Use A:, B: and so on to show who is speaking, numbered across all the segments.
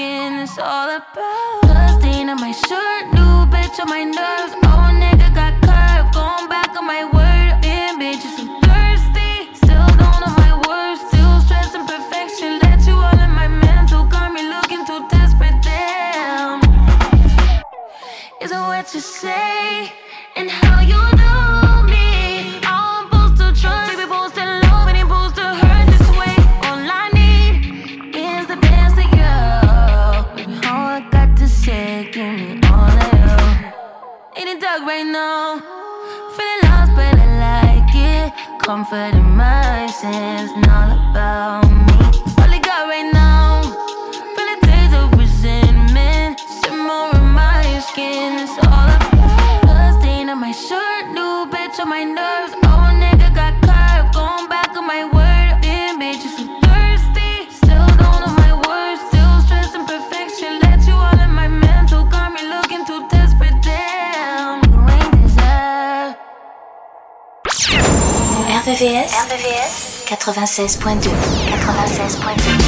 A: it's all about dusting on my shirt, new bitch on my nerves, own it 96.2 96.2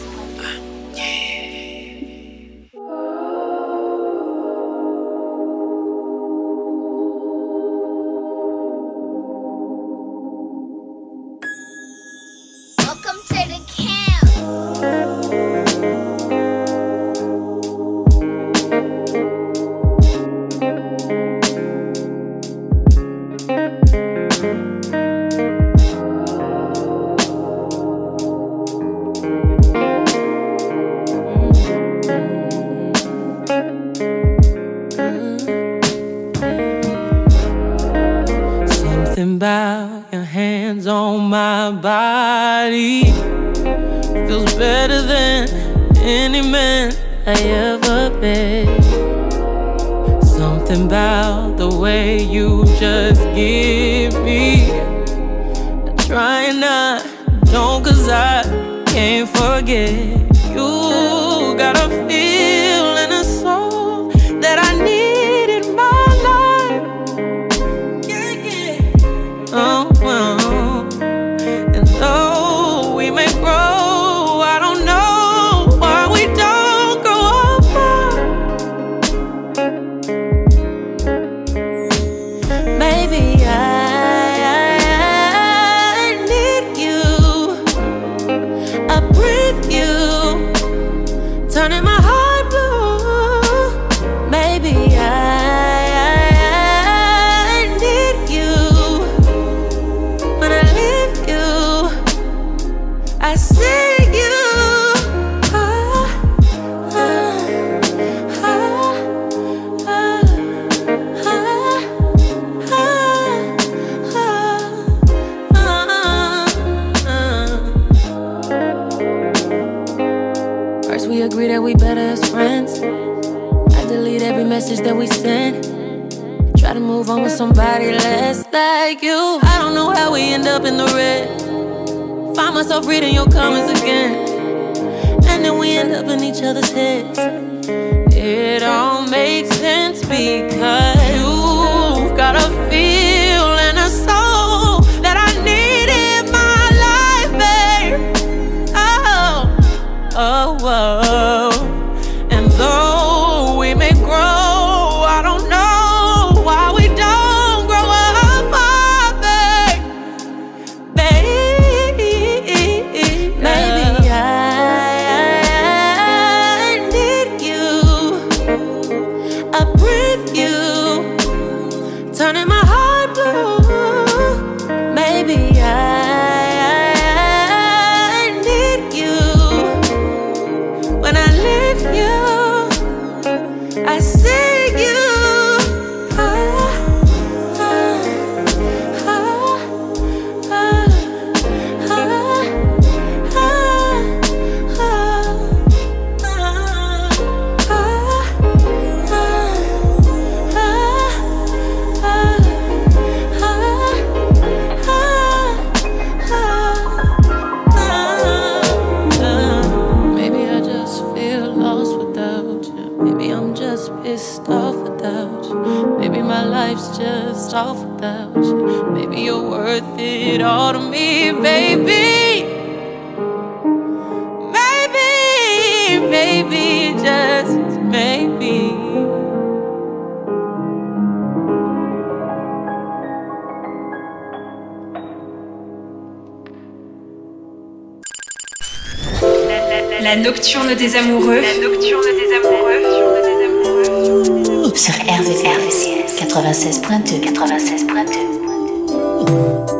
A: somebody less like you. I don't know how we end up in the red. Find myself reading your comments again. And then we end up in each other's heads. It all makes sense because you've got a life's just off about you. Maybe you're worth it all to me, baby. Maybe, maybe, just maybe. La nocturne des amoureux. La nocturne des amoureux. sur RVRVCS. 96.2 96.2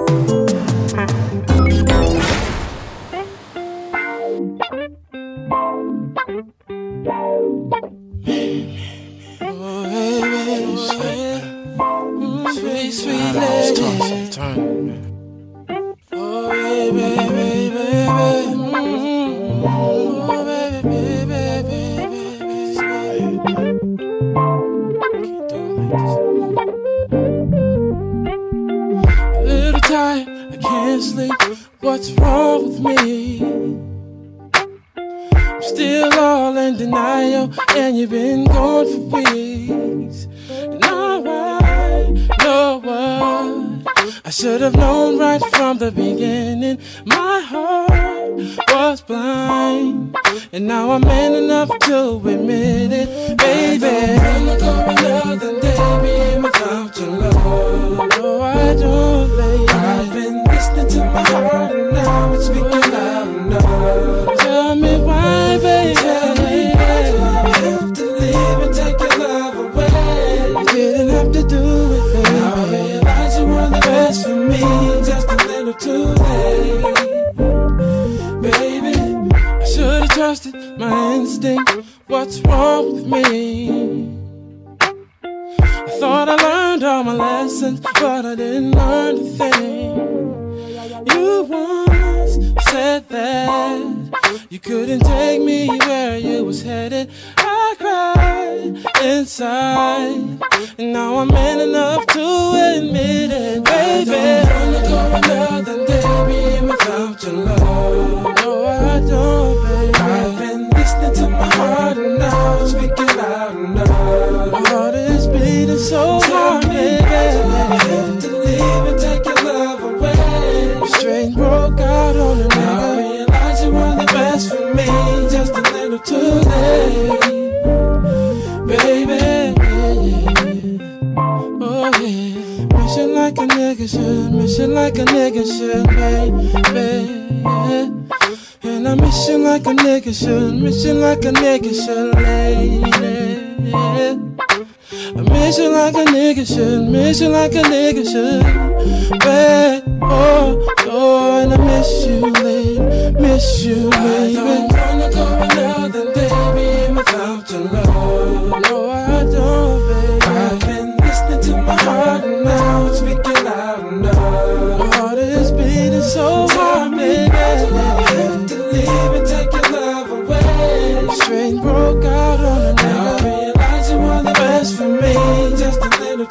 A: trusted my instinct. What's wrong with me? I thought I learned all my lessons, but I didn't learn a thing. You once said that you couldn't take me where you was headed. I cried inside, and now I'm man enough to admit it, baby. I don't wanna go another day without your love. Oh, I don't, baby. I've been listening to my heart and now it's speaking loud loud. My heart is beating so hard, baby. I have to leave and take your love away. The strength broke out on the night. I realize you were the best for me, just a little too late, baby. Oh yeah, miss you like a nigga should, miss you like a nigga should, baby. Yeah. And I'm missing like a nigga should, missing like a nigga should, lady. I miss you like a nigga should, miss you
B: like a nigga should.
C: baby. oh, oh, and I
D: miss you, lady, miss you, baby. I don't wanna
E: go another day.
F: Les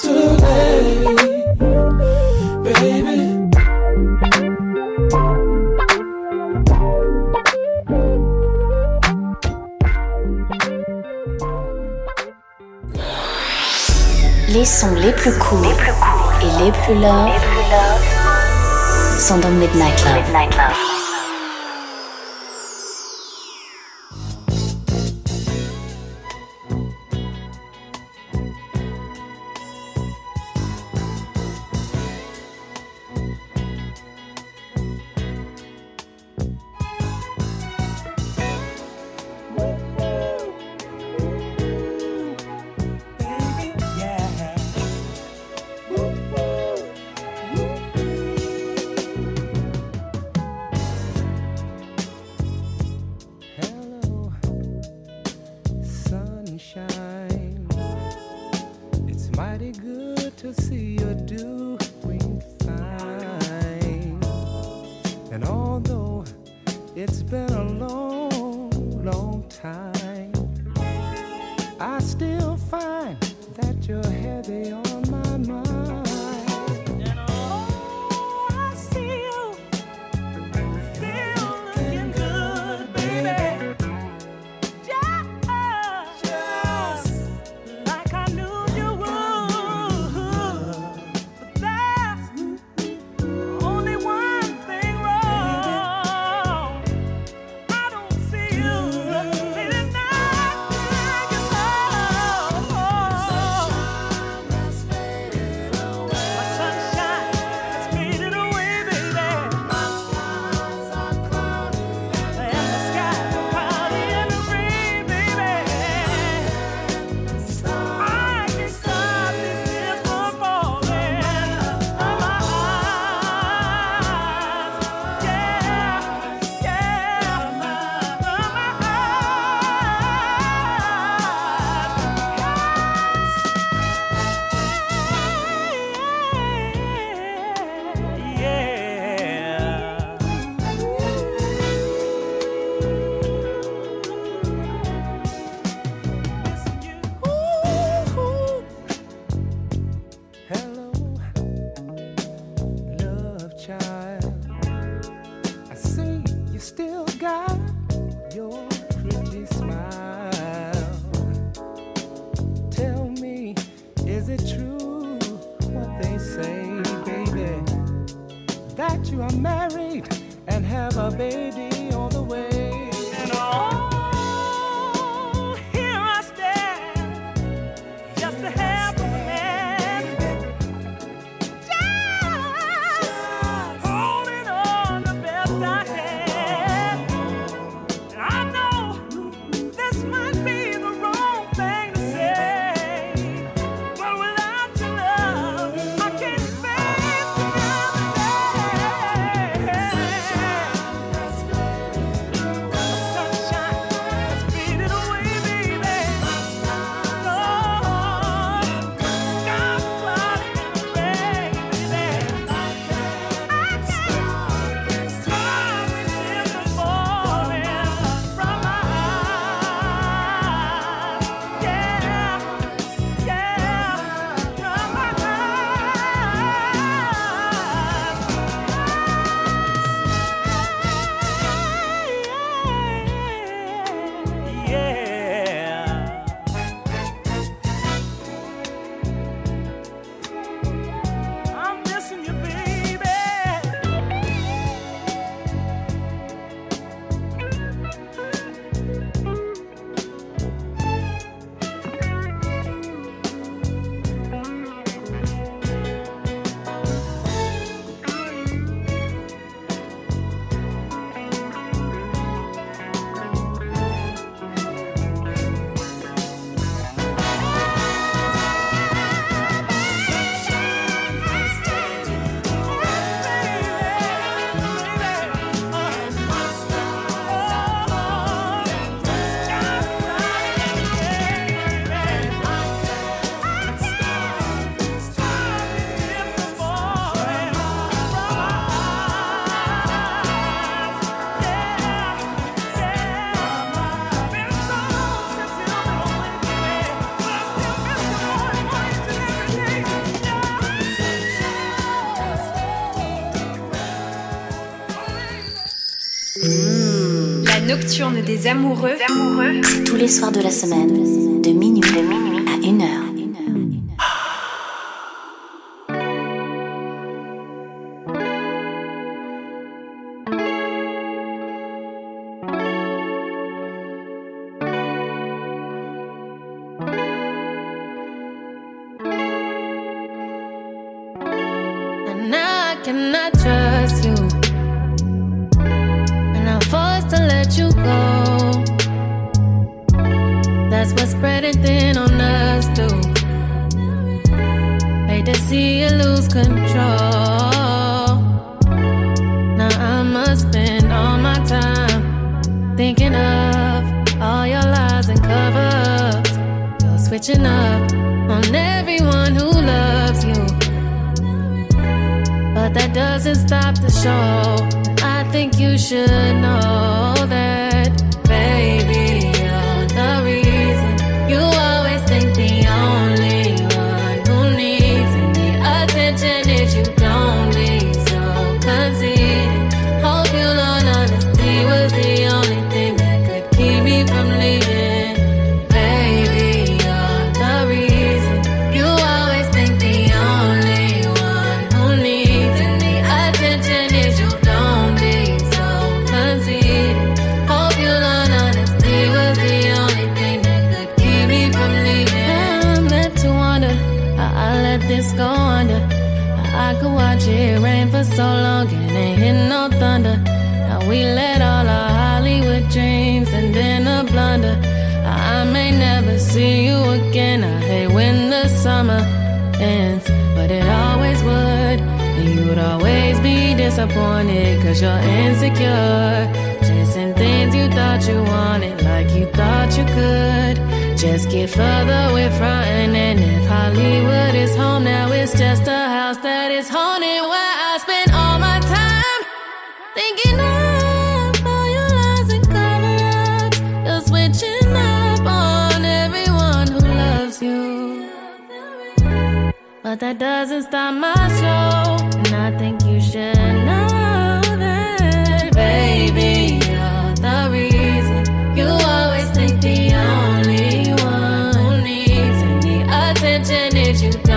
F: sons les plus cool et les plus love, les plus love sont dans Midnight Love.
G: Midnight love. Des amoureux, amoureux.
H: c'est tous les soirs de la semaine, thinking of all your lies and cover ups. You're switching
I: up on everyone
E: who loves you. But that doesn't stop the show. I think you should know that
J: disappointed cause you're insecure. Chasing things you thought you wanted like you thought you could. Just get further away from and if Hollywood is home now, it's just a house that is haunted where I spend all my time thinking of all your lies and cover ups. You're switching up on everyone who loves you. But that doesn't stop my show, and I think
D: did you do?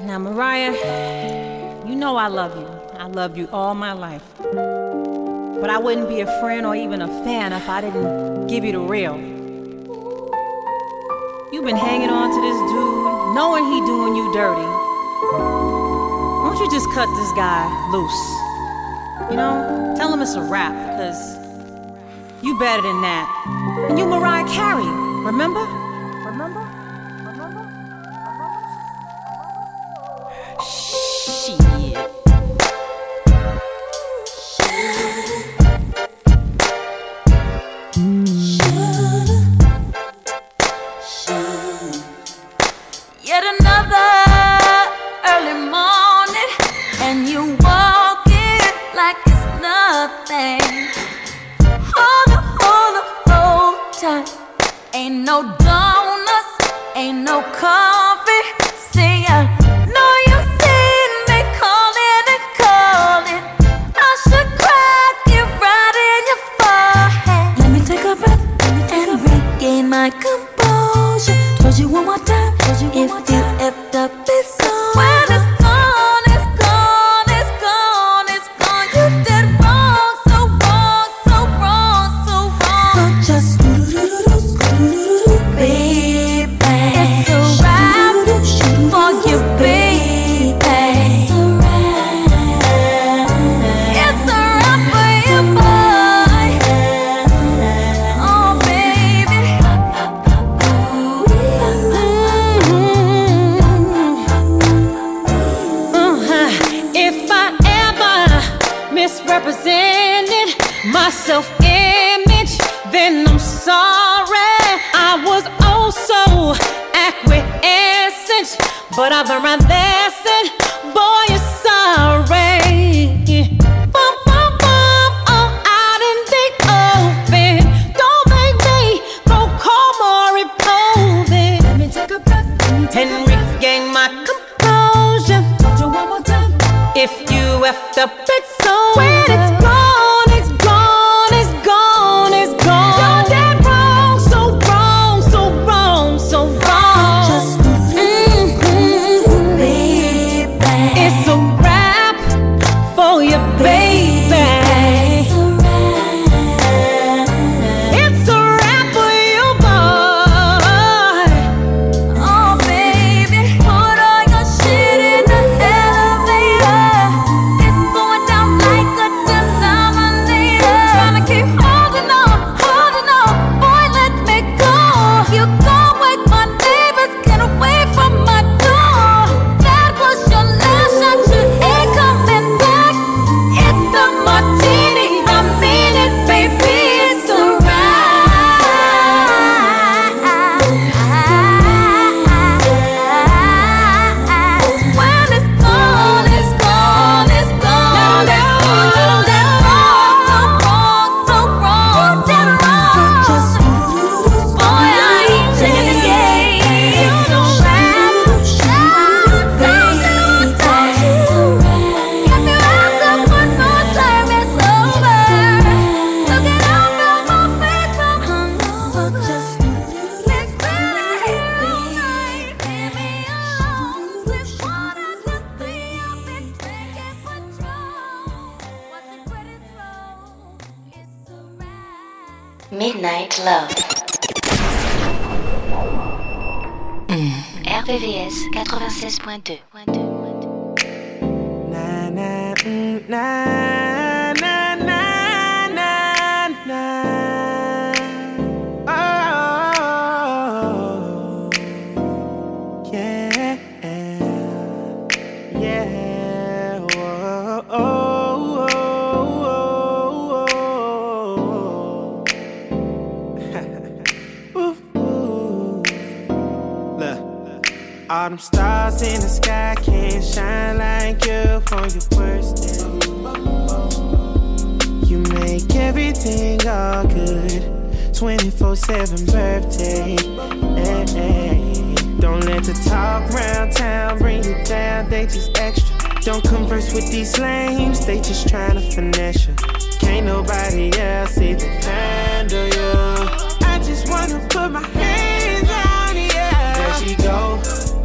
K: now, Mariah, you know I love you. I love you all my life. But I wouldn't be a friend or even a fan if I didn't give you the real. You've been hanging on to this dude, knowing he doing you dirty. Why don't you just cut this guy loose? You know, tell him it's a rap, because you better than that. And you Mariah Carey, remember?
B: nothing. Hold up, hold up, hold tight. Ain't no donuts, ain't no coffee. See ya. whatever I've
L: right there. everything all good. 24 7 birthday. Hey, hey. Don't let the talk round town bring you down, they just extra. Don't converse with these lames, they just trying to finesse you. Can't nobody else even handle you. I just wanna put my hands on you. There she go,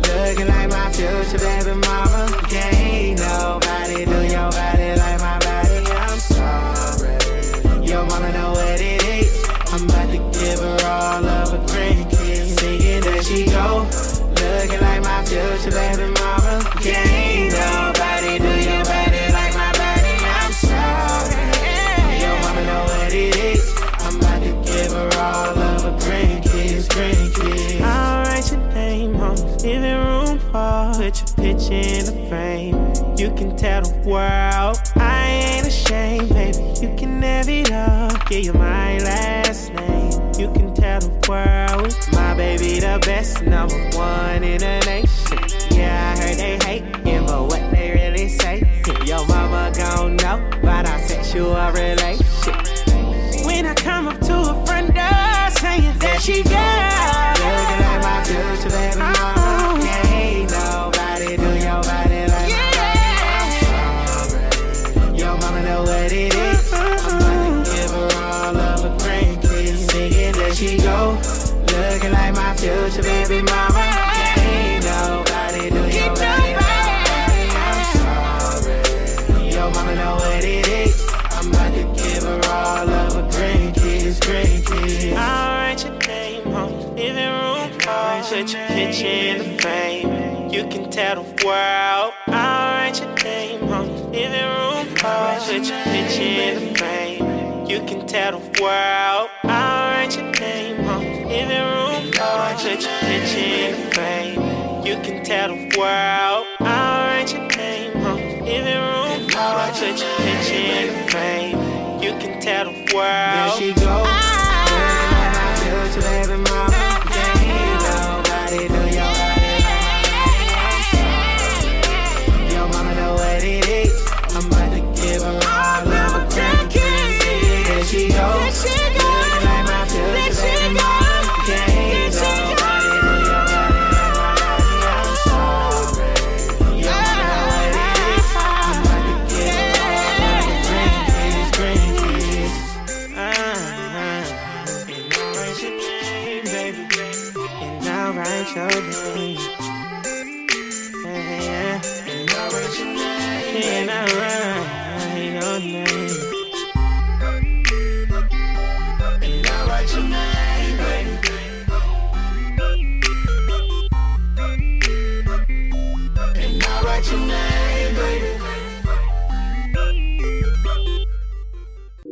L: looking like my future baby mama. Can't nobody do your body. Tell the world I ain't ashamed, baby. You can never it up. Give you my last name. You can tell the world my baby the best number one in the nation. Yeah, I heard they hate hating, but what they really say? Your mama gon' know about our sexual relationship. When I come up to a friend door saying that she got, baby. Ain't nobody do I'm sorry. Mama know what it is. I'm to give her all of grandkids. I'll write your name on living room wall. Put your picture in the frame. You can tell the world. I'll write your name on living room wall. Put your picture in the frame. You can tell the world. I'll write your name on living room put your picture frame. You can tell the world. I'll write your name on the living room. I'll put your picture frame. You can tell the world. There she goes.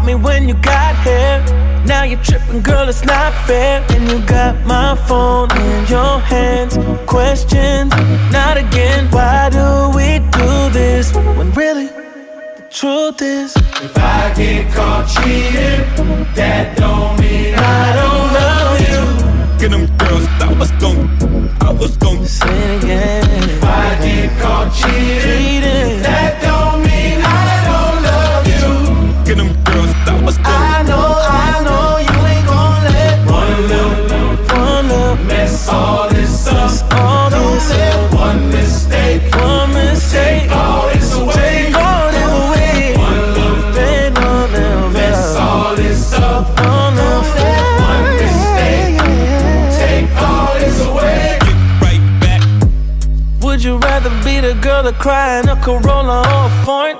M: about me when you got here. Now you're tripping, girl, it's not fair. And you got my phone in your hands. Questions, not again. Why do we do this when really the truth is?
N: If I get caught cheating, that don't mean I don't love you. Get them girls, I was gon' I was gon'
M: say it again.
N: If I get caught cheating,
M: cheating.
N: that don't mean I don't love you. Get them girls, I was gon'
M: I know, I know you ain't gon' let
N: one little,
M: one little
N: mess all this up.
M: all
N: don't
M: this
N: let one mistake,
M: one mistake,
N: take all this away.
M: Take all this away.
N: One little,
M: They know they'll
N: mess all this up.
M: Don't
N: Don't let one mistake take all this away.
M: Get right back. Would you rather be the girl that cry in a Corolla or a foreign?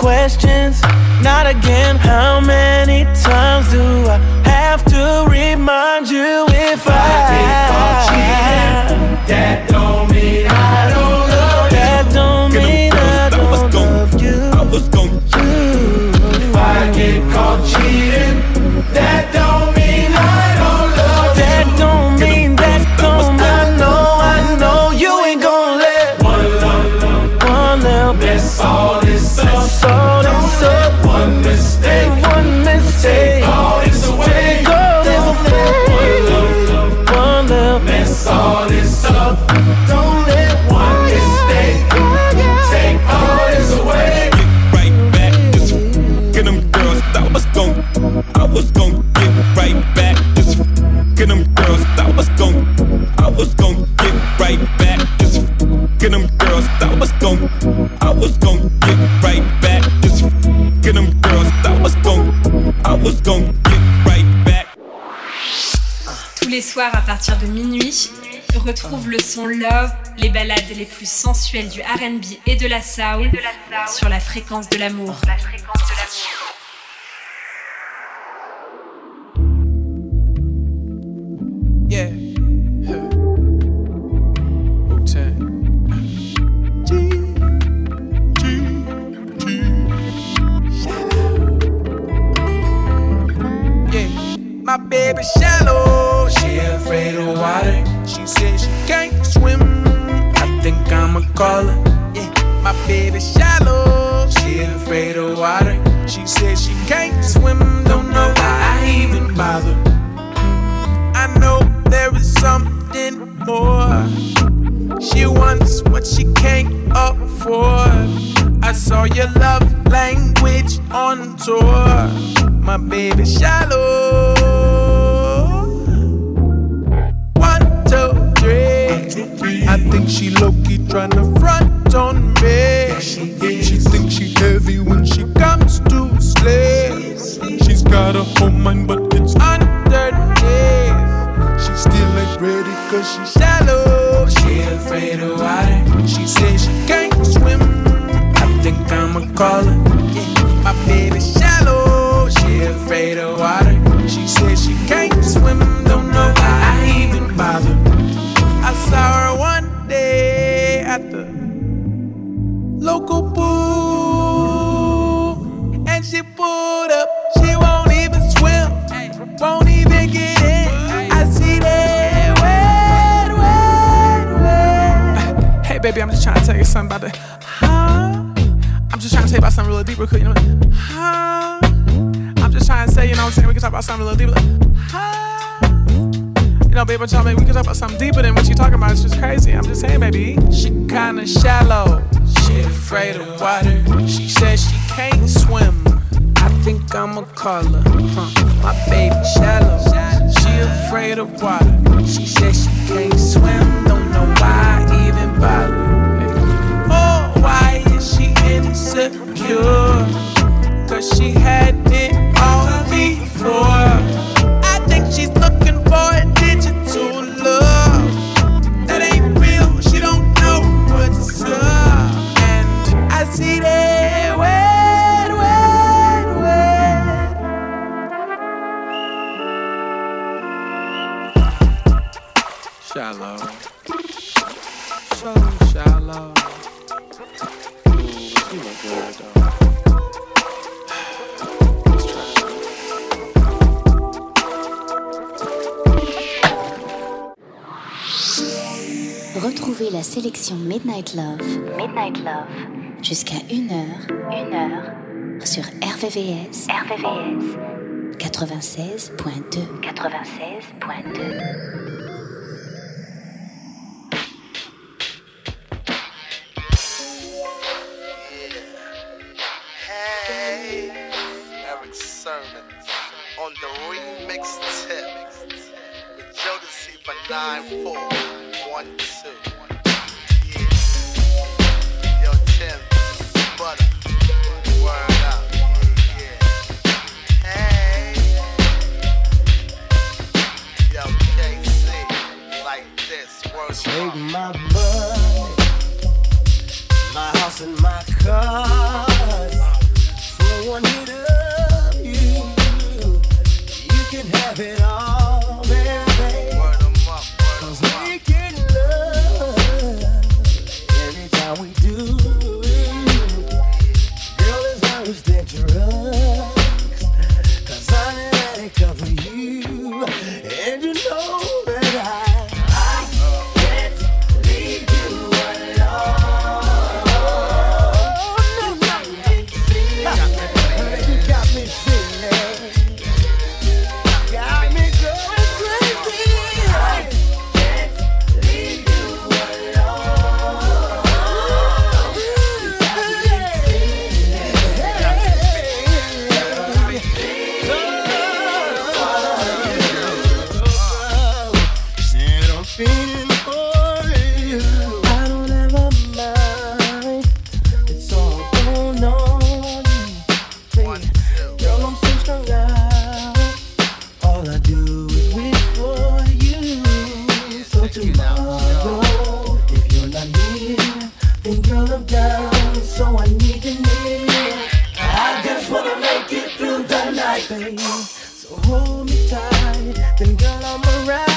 M: Questions, not again. How many times do I have to remind you if I,
N: cheating? That don't mean I don't love you.
M: That don't mean I don't love you.
N: If I get caught cheating, that don't mean I don't love
M: That
N: you.
M: don't mean that don't
N: Love,
O: les plus sensuelles du RB et de la soul sur la fréquence de l'amour.
M: she Love.
D: Jusqu'à 1h. 1h. Sur RVVS. RVVS. 96.2. 96.2.
P: on the remix tip with Jodeci for 94112. butter. Word up.
Q: Take my money, my house and my car. For one hit of you, you can have it all. do it for you. So tomorrow, if you're not here, then girl I'm down, so I need you near. I just wanna make it through the night, babe. So hold me tight, then girl I'm
P: around.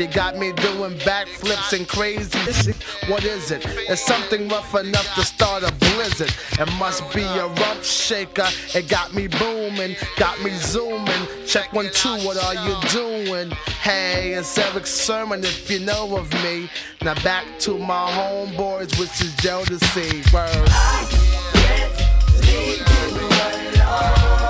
P: You got me doing backflips and crazy shit. What is it? It's something rough enough to start a blizzard. It must be a rump shaker. It got me booming, got me zooming. Check one, two, what are you doing? Hey, it's Erick Sermon if you know of me. Now back to my homeboys, which is Jodeci.
R: I can't leave you alone.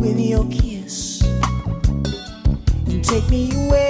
R: with your kiss and take me away.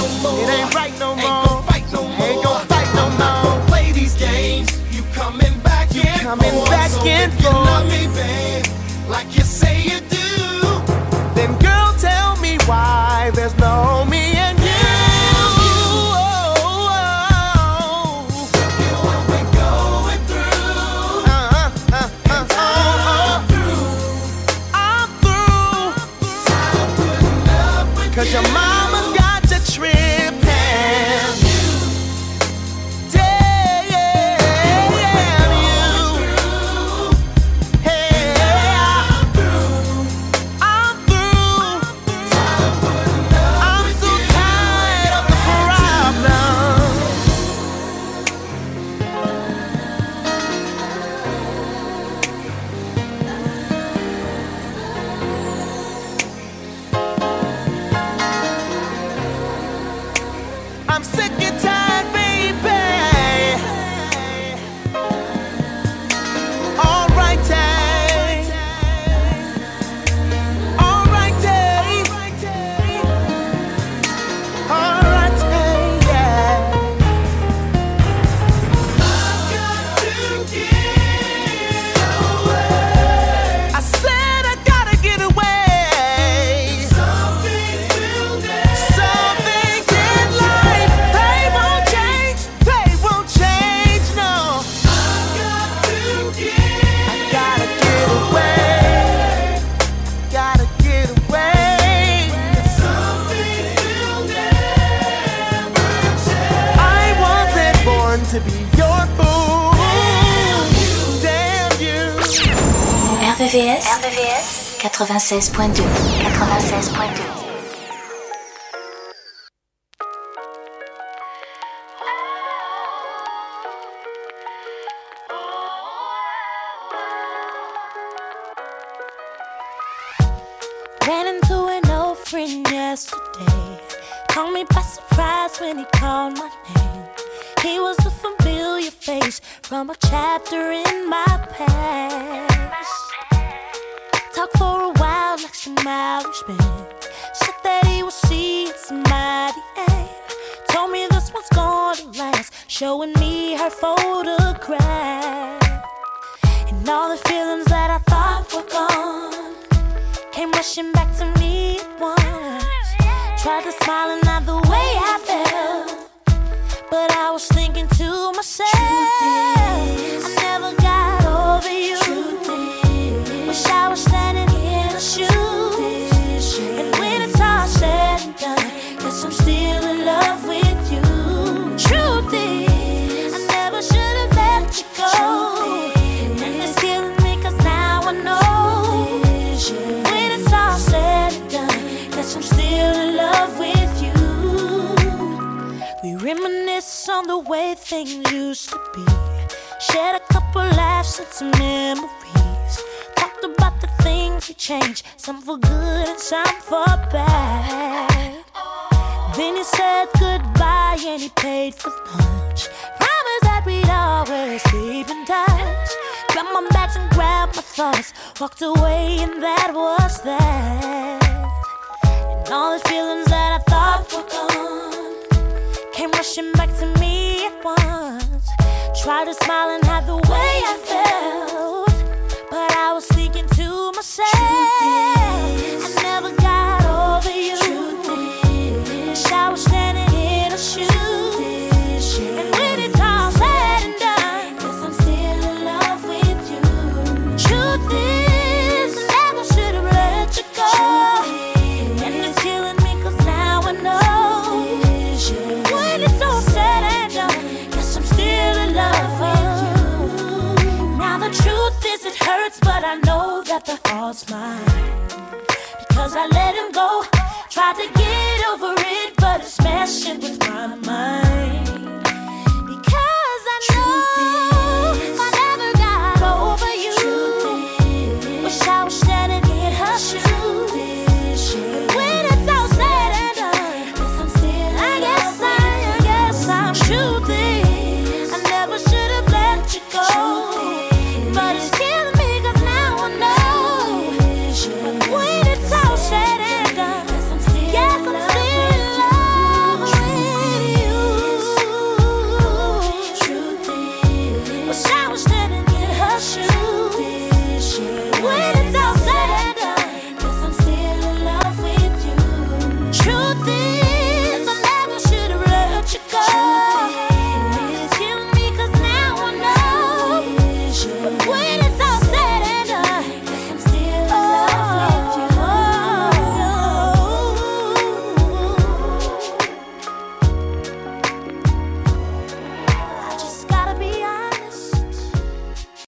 Q: no more. It ain't right no more.
S: Was a familiar face from a chapter in my past. For a while like some Irishman. Said that he was seeing somebody and told me this one's gonna last. Showing me her photograph and all the feelings that I thought were gone came rushing back to me at once. Tried to smile and not the way I felt, but I was thinking to myself, the way things used to be. Shared a couple laughs and some memories. Talked about the things we changed, some for good and some for bad. Then he said goodbye and he paid for lunch. Promised that we'd always keep in touch. Grabbed my bags and grabbed my thoughts. Walked away and that was that. And all the feelings that I thought were gone Tried to smile and